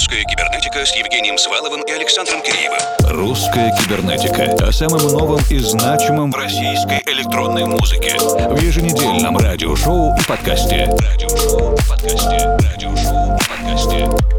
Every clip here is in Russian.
«Русская кибернетика» с Евгением Сваловым и Александром Киреевым. «Русская кибернетика» о самом новом и значимом российской электронной музыке. В еженедельном радиошоу и подкасте. Радиошоу и подкасте. Радиошоу и подкасте.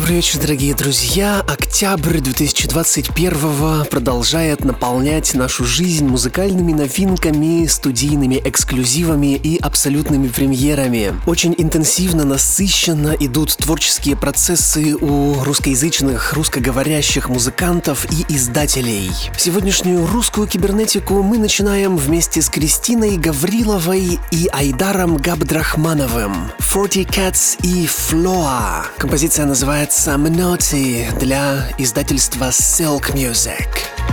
Добрый вечер, дорогие друзья. Октябрь 2021 продолжает наполнять нашу жизнь музыкальными новинками, студийными эксклюзивами и абсолютными премьерами. Очень интенсивно, насыщенно идут творческие процессы у русскоязычных, русскоговорящих музыкантов и издателей. Сегодняшнюю русскую кибернетику мы начинаем вместе с Кристиной Гавриловой и Айдаром Габдрахмановым. 40 Cats и Floa. Композиция называется «Mnoti» для издательства Silk Music.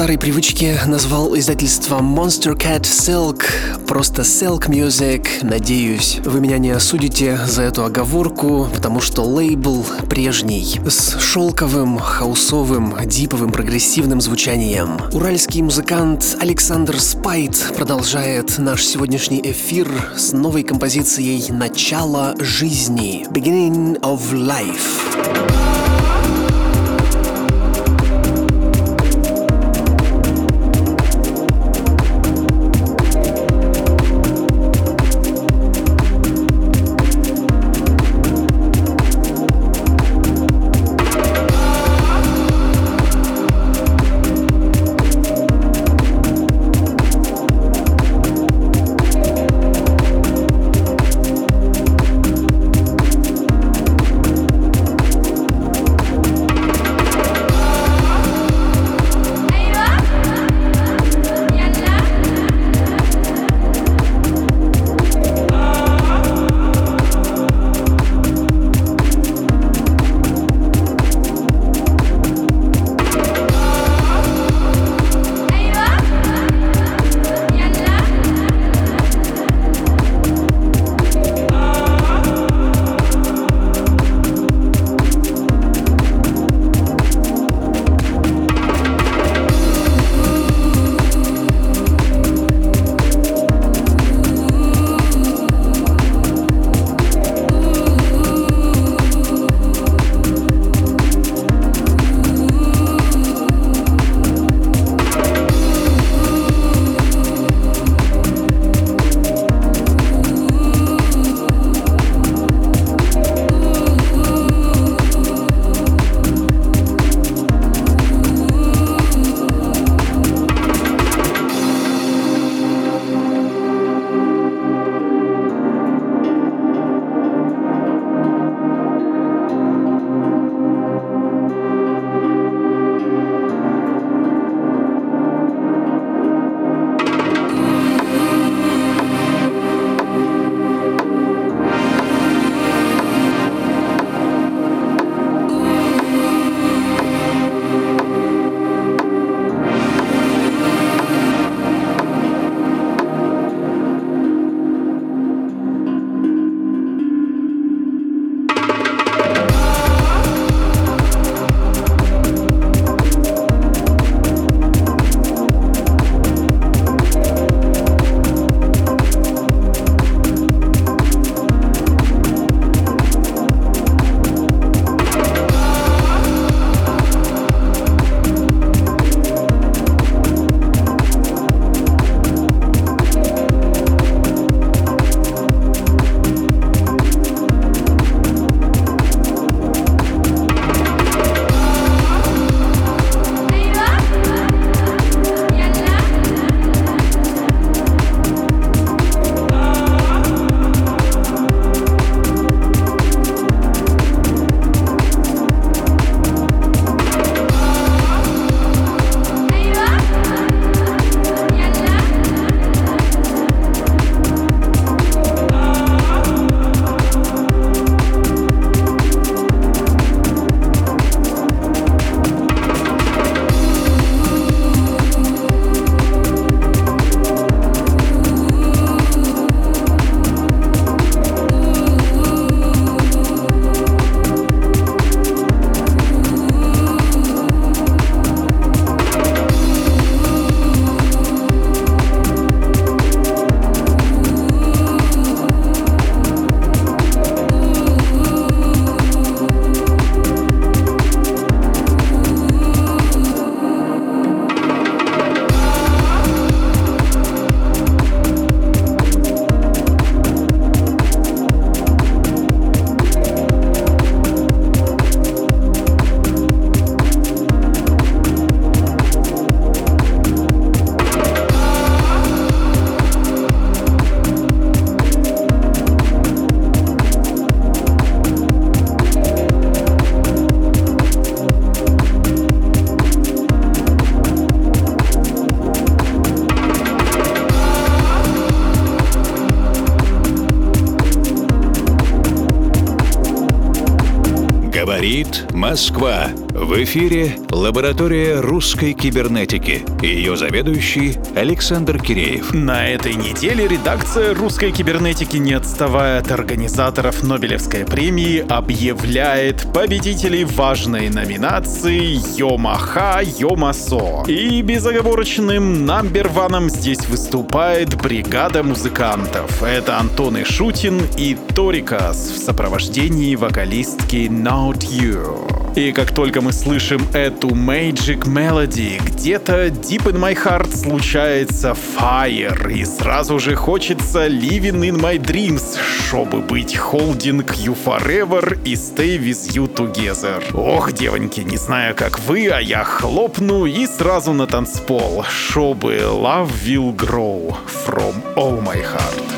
Старой привычке назвал издательство Monster Cat Silk просто Silk Music. Надеюсь, вы меня не осудите за эту оговорку, потому что лейбл прежний, с шелковым, хаусовым, диповым, прогрессивным звучанием. Уральский музыкант Александр Спайт продолжает наш сегодняшний эфир с новой композицией «Начало жизни» Beginning of Life. Москва. В эфире лаборатория русской кибернетики. Ее заведующий Александр Киреев. На этой неделе редакция русской кибернетики, не отставая от организаторов Нобелевской премии, объявляет победителей важной номинации Йомаха Йомасо. И безоговорочным намберваном здесь выступает бригада музыкантов. Это Антон Ишутин и Торикас в сопровождении вокалистки Not You. И как только мы слышим эту Magic Melody, где-то Deep in My Heart случается Fire, и сразу же хочется Living in My Dreams, чтобы быть Holding You Forever и Stay With You Together. Ох, девоньки, не знаю как вы, а я хлопну и сразу на танцпол, чтобы Love Will Grow From All My Heart.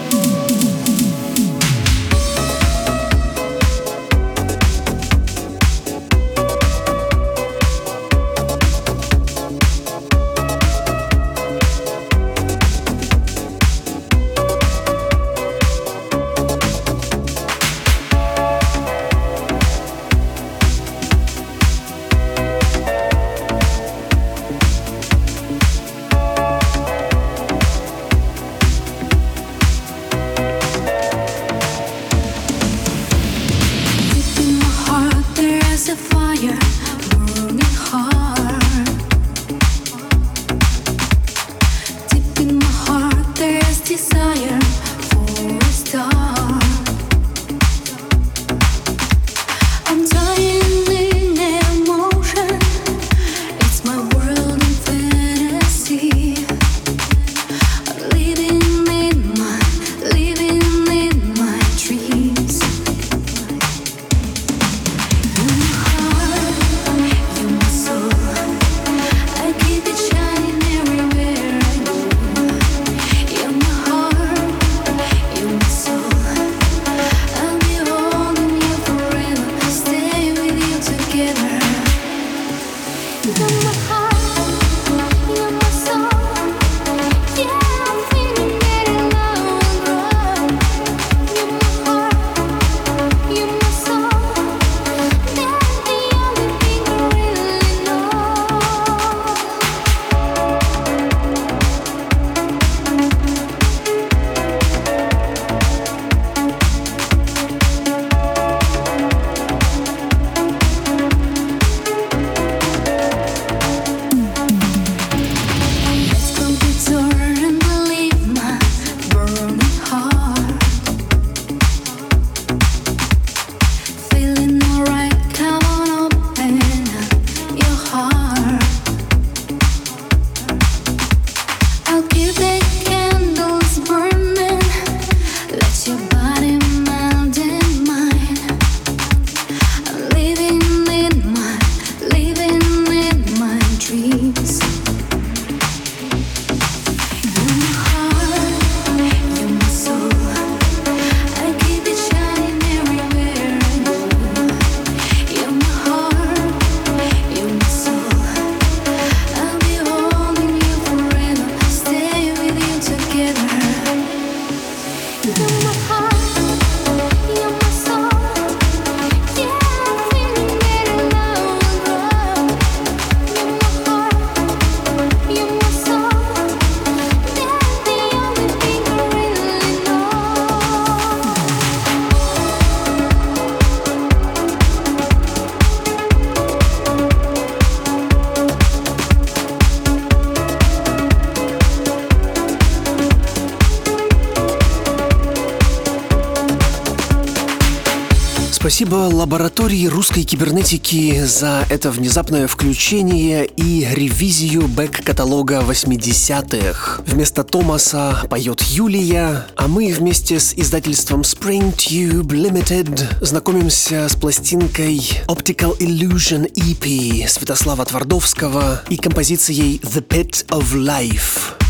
Спасибо лаборатории русской кибернетики за это внезапное включение и ревизию бэк-каталога 80-х. Вместо Томаса поет Юлия, а мы вместе с издательством Spring Tube Limited знакомимся с пластинкой Optical Illusion EP Святослава Твардовского и композицией The Pit of Life.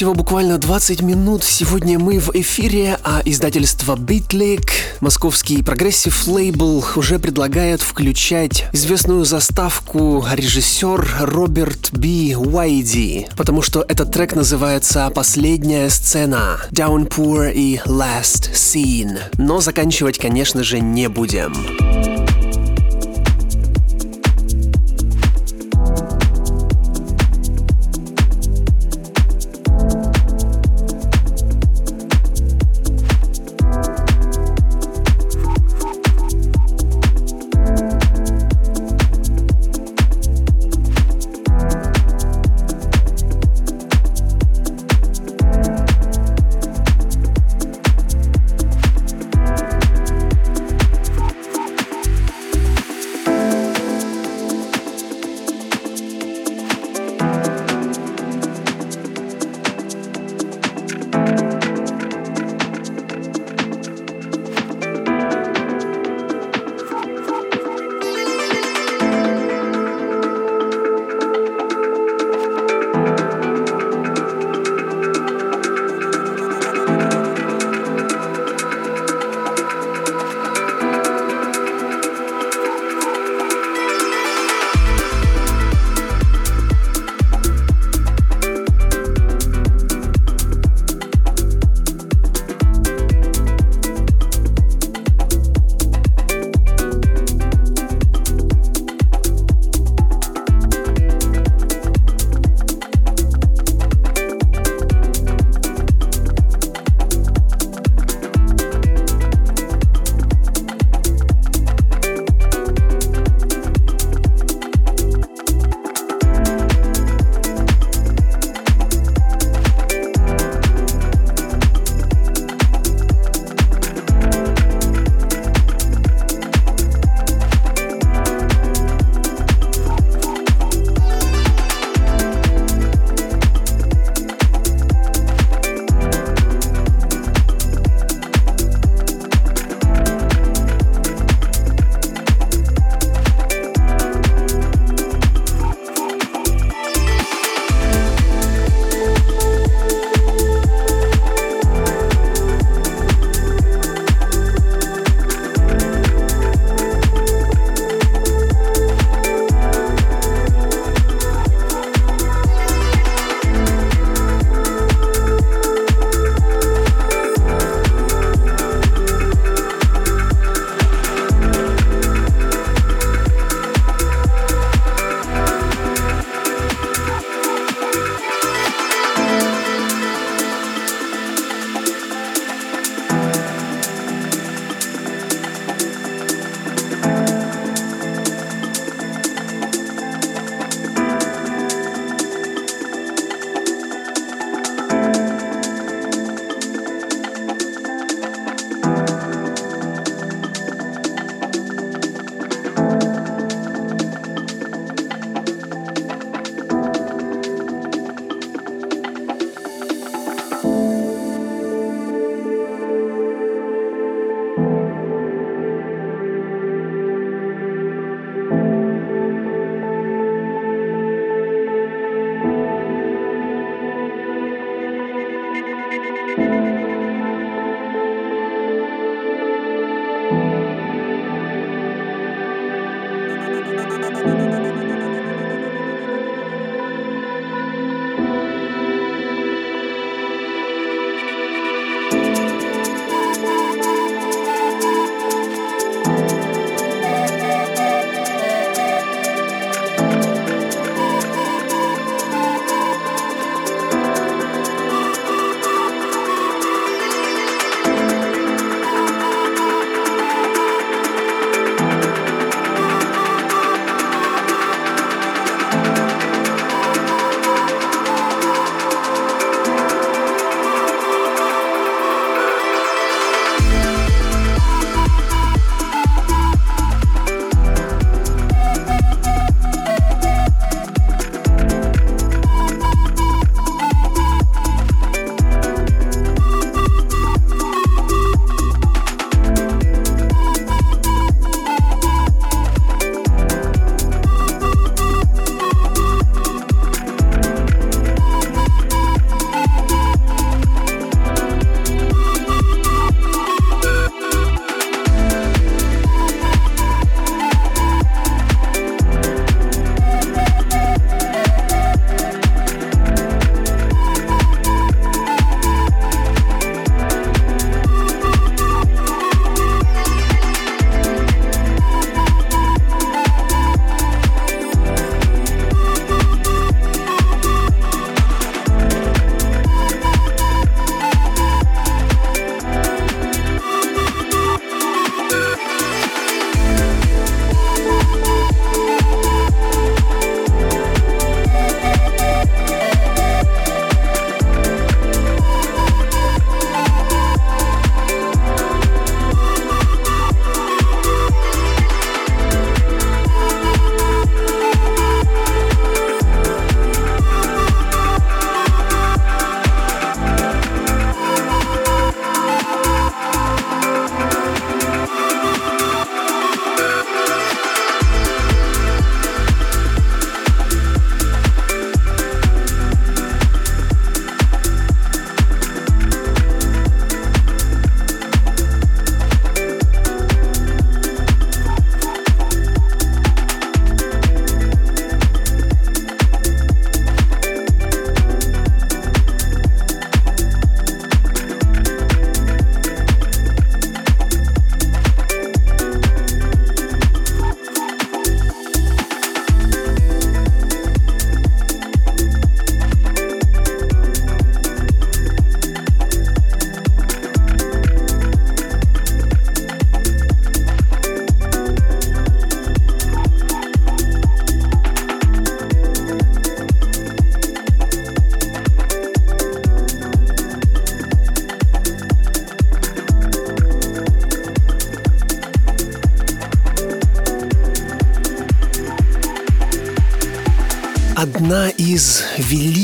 Всего буквально 20 минут. Сегодня мы в эфире, а издательство Beatlik, московский progressive лейбл, уже предлагает включать известную заставку режиссер Роберт Би Уайди, потому что этот трек называется «Последняя сцена» Downpour и Last Scene. Но заканчивать, конечно же, не будем.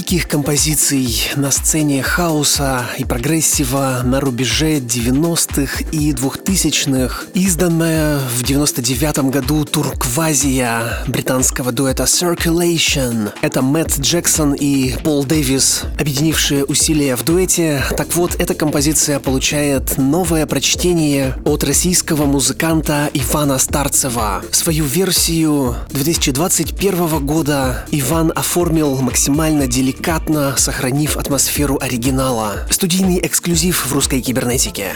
Великих композиций на сцене хаоса и прогрессива на рубеже 90-х и 2000-х, изданная в 99 году Турквазия британского дуэта Circulation. Это Мэтт Джексон и Пол Дэвис, объединившие усилия в дуэте. Так вот, эта композиция получает новое прочтение от российского музыканта Ивана Старцева. Свою версию 2021 года Иван оформил максимально деликатно, сохранив атмосферу оригинала. Студийный эксклюзив в русской кибернетике.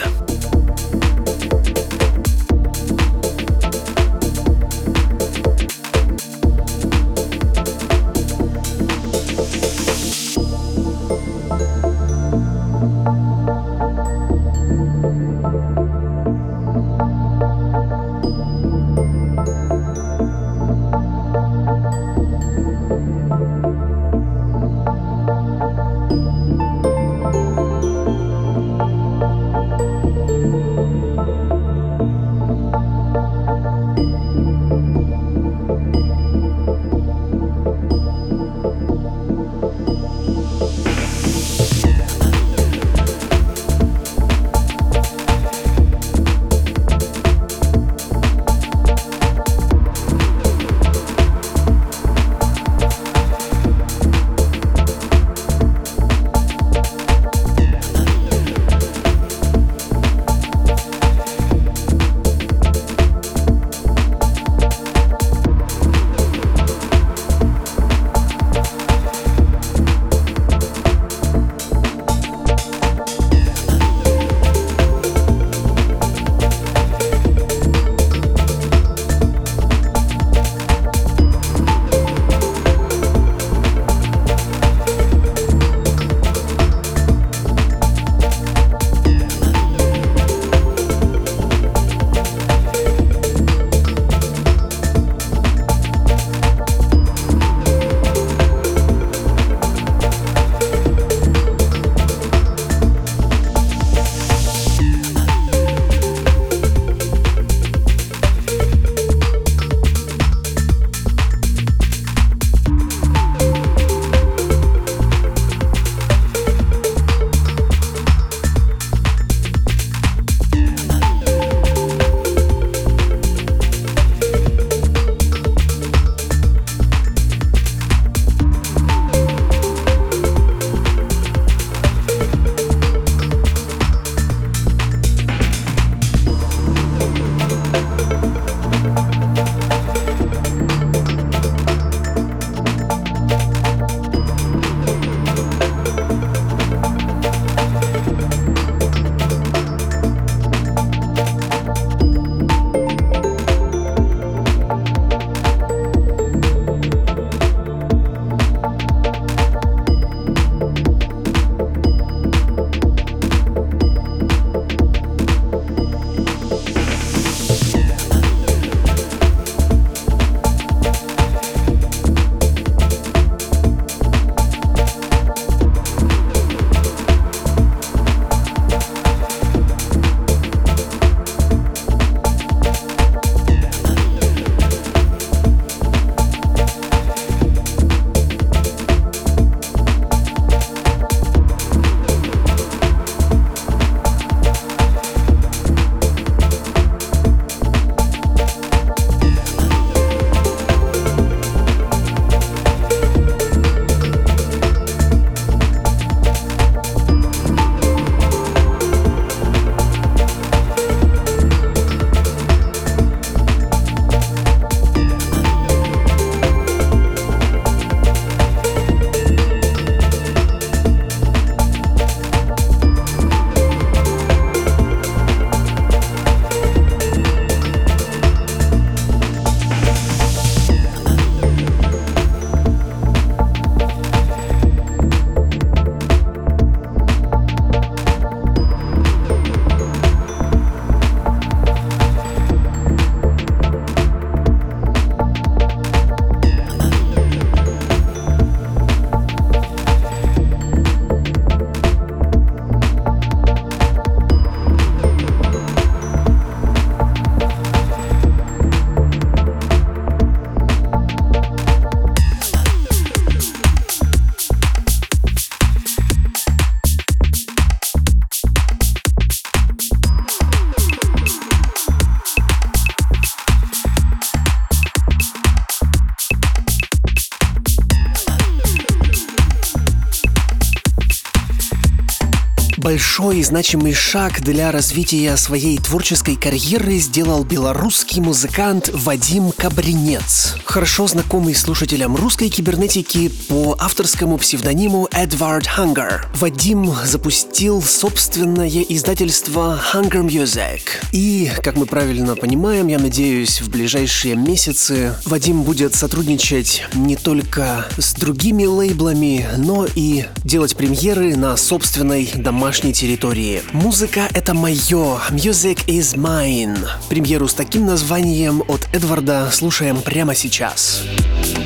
Большой и значимый шаг для развития своей творческой карьеры сделал белорусский музыкант Вадим Кабринец, хорошо знакомый слушателям русской кибернетики по авторскому псевдониму Эдвард Хангер. Вадим запустил собственное издательство Hunger Music. И, как мы правильно понимаем, я надеюсь, в ближайшие месяцы Вадим будет сотрудничать не только с другими лейблами, но и делать премьеры на собственной домашней территории. Музыка — это мое, Music is mine. Премьеру с таким названием от Эдварда слушаем прямо сейчас. Говорит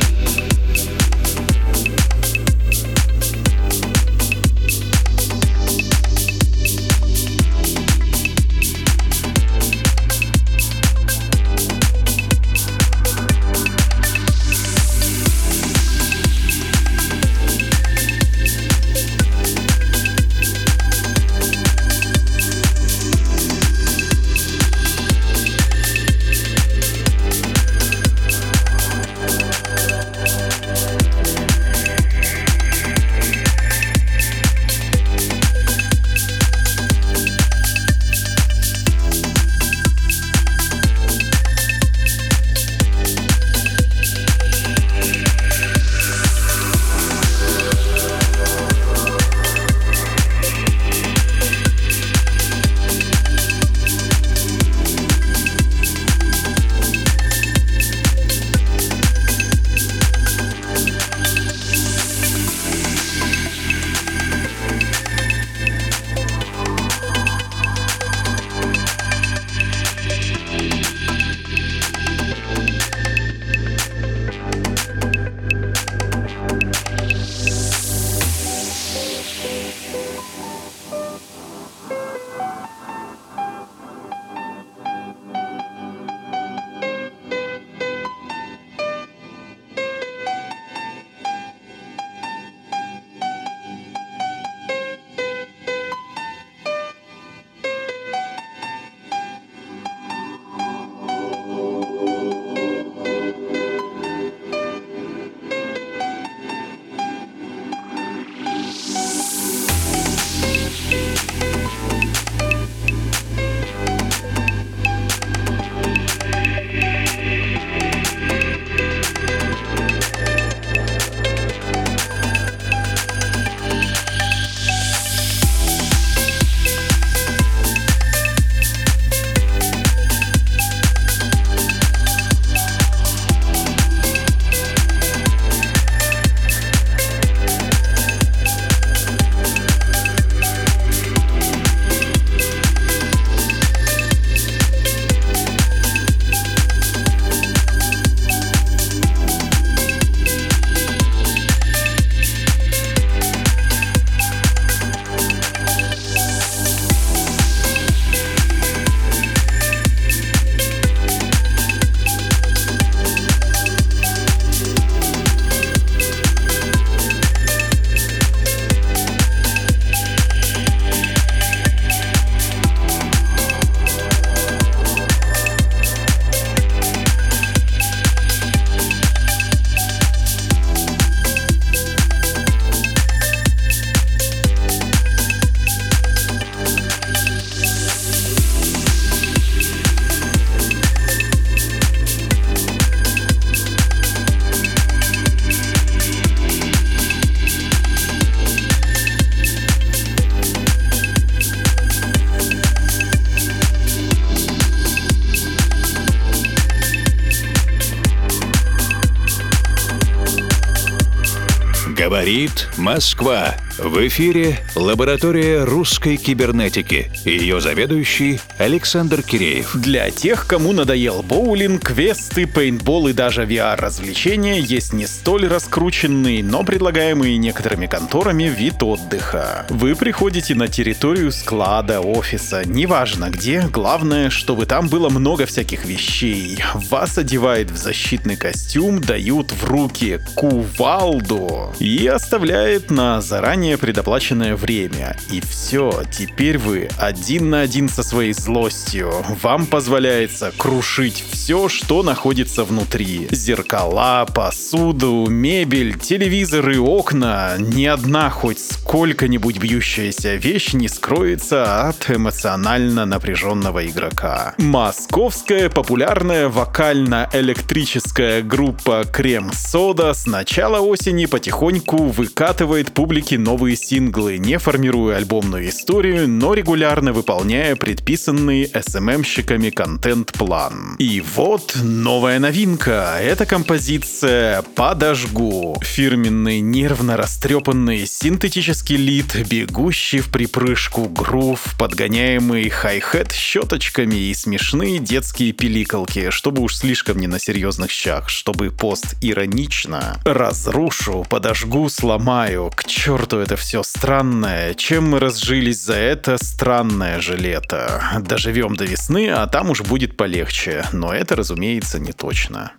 Москва. В эфире лаборатория русской кибернетики. Ее заведующий Александр Киреев. Для тех, кому надоел боулинг, квесты, пейнтбол и даже VR-развлечения, есть не столь раскрученный, но предлагаемый некоторыми конторами вид отдыха. Вы приходите на территорию склада, офиса, неважно где, главное, чтобы там было много всяких вещей. Вас одевают в защитный костюм, дают в руки кувалду и оставляет на заранее предоплаченное время. И все, теперь вы один на один со своей злостью. Вам позволяется крушить все, что находится внутри. Зеркала, посуду, мебель, телевизоры, окна. Ни одна хоть сколько-нибудь бьющаяся вещь не скроется от эмоционально напряженного игрока. Московская популярная вокально-электрическая группа Крем Сода с начала осени потихоньку выкатывает публике новые синглы, не формируя альбомную историю, но регулярно выполняя предписанный SMM-щиками контент-план. И вот новая новинка. Это композиция «Подожгу». Фирменный нервно растрепанный синтетический лид, бегущий в припрыжку грув, подгоняемый хай-хет щеточками и смешные детские пиликалки, чтобы уж слишком не на серьезных щах, чтобы пост иронично. Разрушу, подожгу, сломаю. К черту это все странное. Чем мы разжились за это странное же лето? Доживем до весны, а там уж будет полегче. Но это, разумеется, не точно.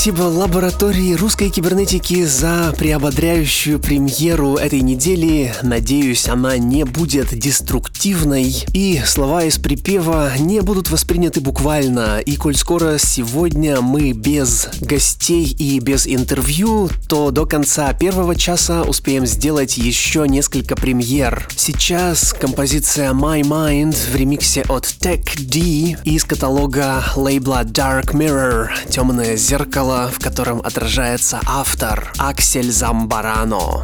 Спасибо лаборатории русской кибернетики за приободряющую премьеру этой недели. Надеюсь, она не будет деструктивной и слова из припева не будут восприняты буквально. И коль скоро сегодня мы без гостей и без интервью, то до конца первого часа успеем сделать еще несколько премьер. Сейчас композиция My Mind в ремиксе от Tech D из каталога лейбла Dark Mirror «Темное зеркало», в котором отражается автор Аксель Замбарано.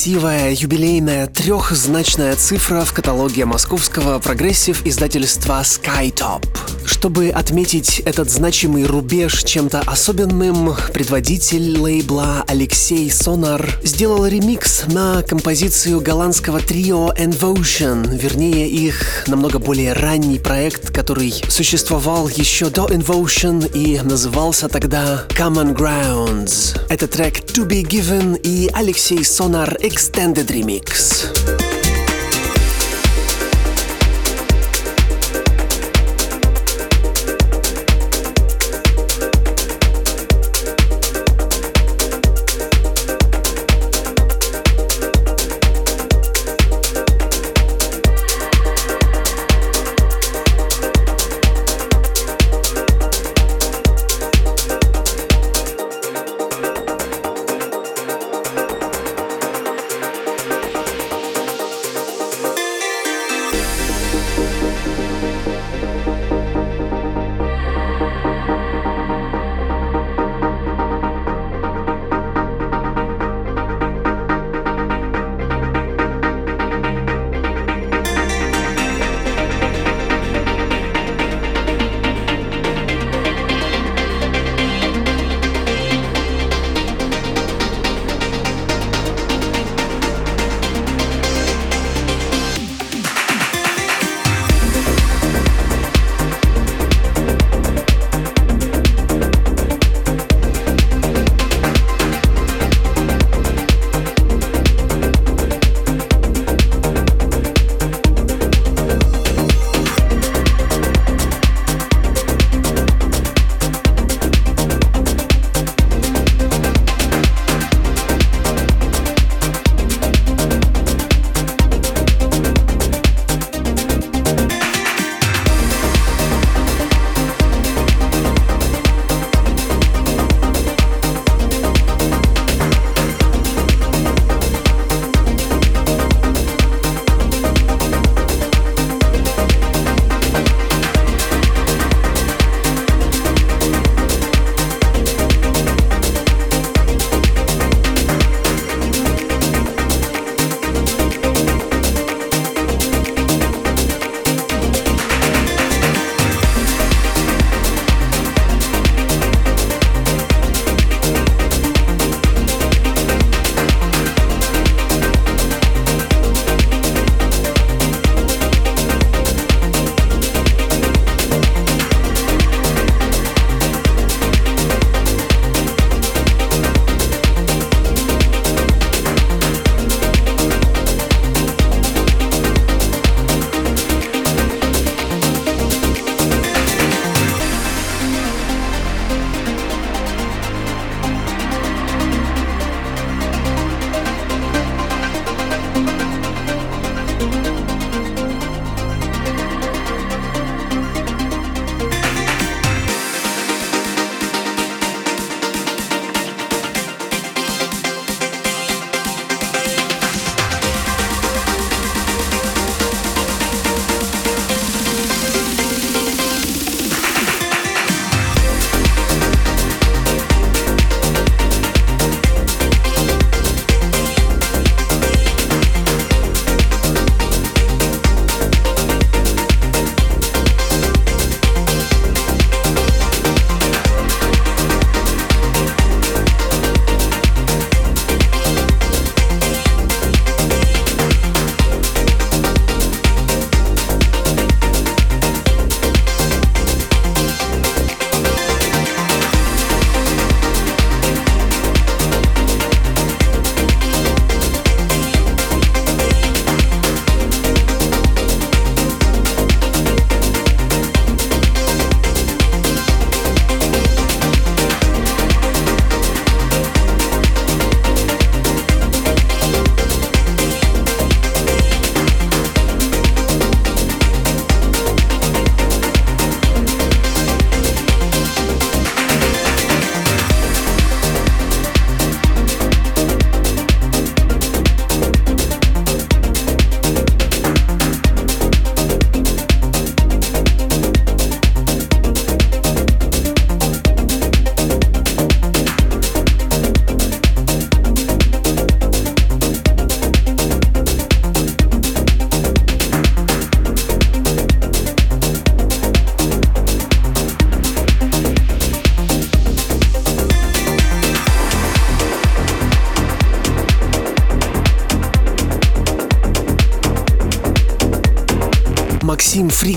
Красивая юбилейная трехзначная цифра в каталоге московского прогрессив издательства Skytop. Чтобы отметить этот значимый рубеж чем-то особенным, предводитель лейбла Алексей Сонар сделал ремикс на композицию голландского трио Envotion, вернее их намного более ранний проект, который существовал еще до Envotion и назывался тогда Common Grounds. Это трек To Be Given и Алексей Сонар Extended Remix.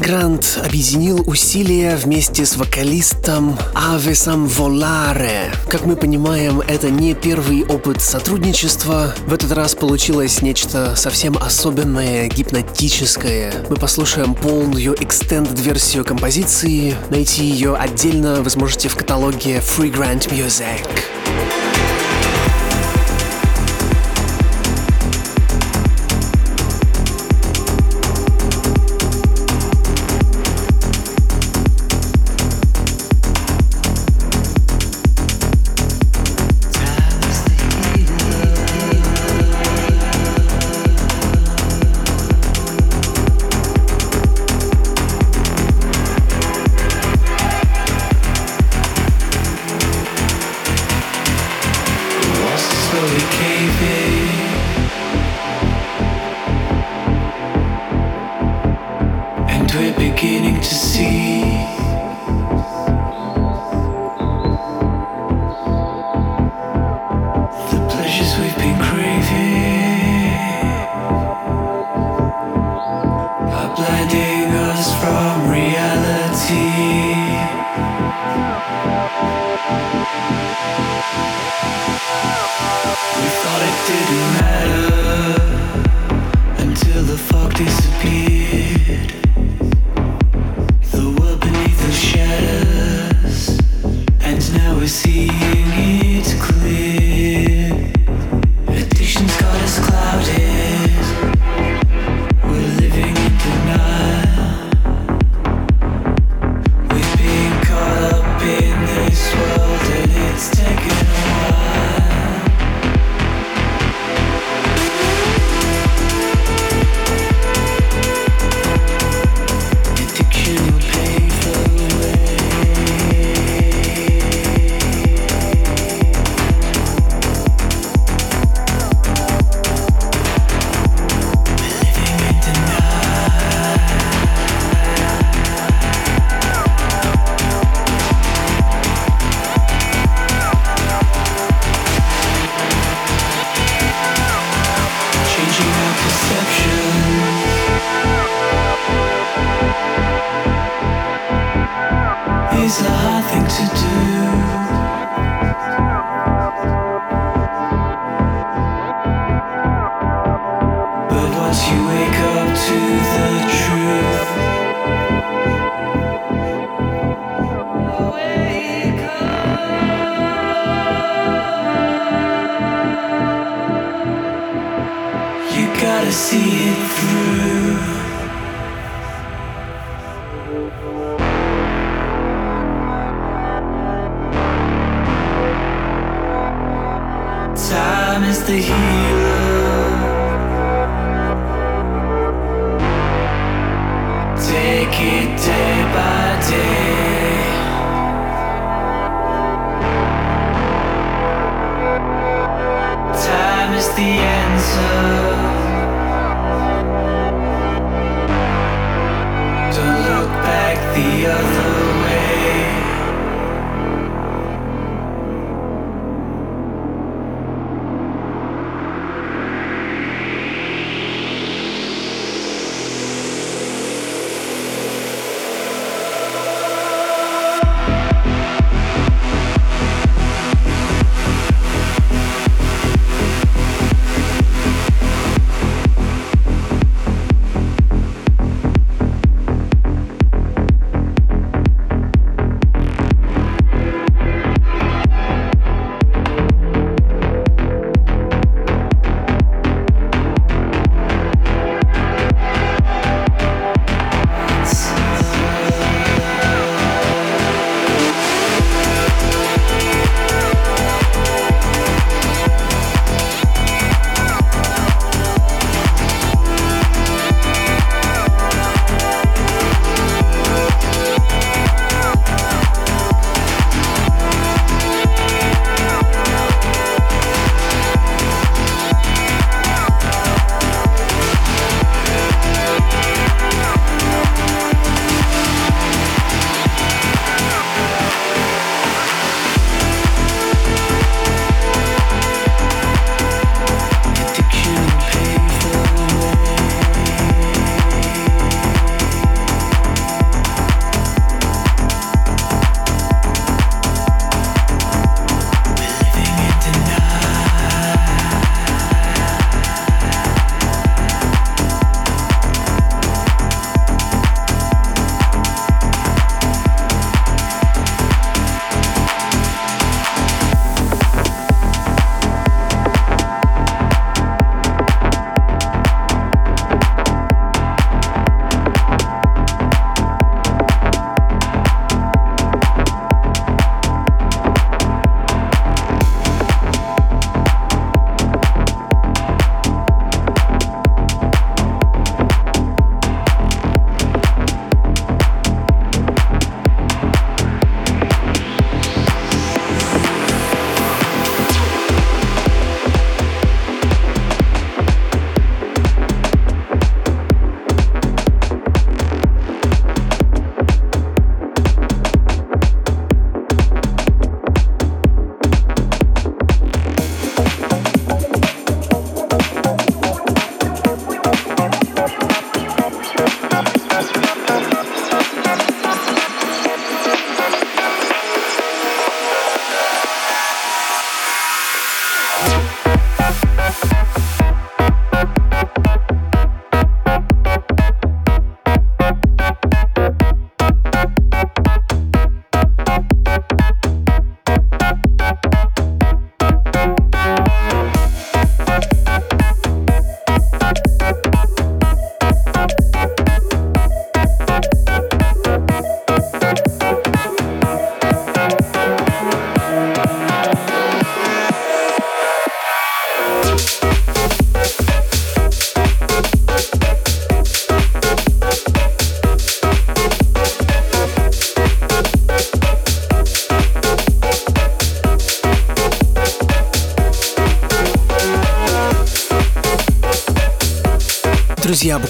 Фригрант объединил усилия вместе с вокалистом Авесом Воларе. Как мы понимаем, это не первый опыт сотрудничества. В этот раз получилось нечто совсем особенное, гипнотическое. Мы послушаем полную extended-версию композиции. Найти ее отдельно вы сможете в каталоге Freegrant Music.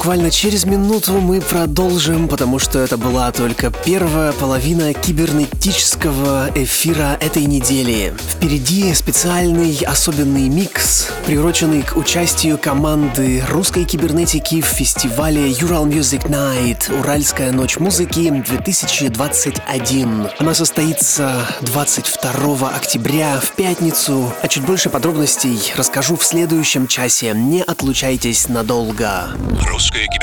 Буквально через минуту мы продолжим, потому что это была только первая половина кибернетического эфира этой недели. Впереди специальный особенный микс, приуроченный к участию команды русской кибернетики в фестивале Ural Music Night Уральская ночь музыки 2021. Она состоится 22 октября в пятницу, а чуть больше подробностей расскажу в следующем часе. Не отлучайтесь надолго. Русская кибернетика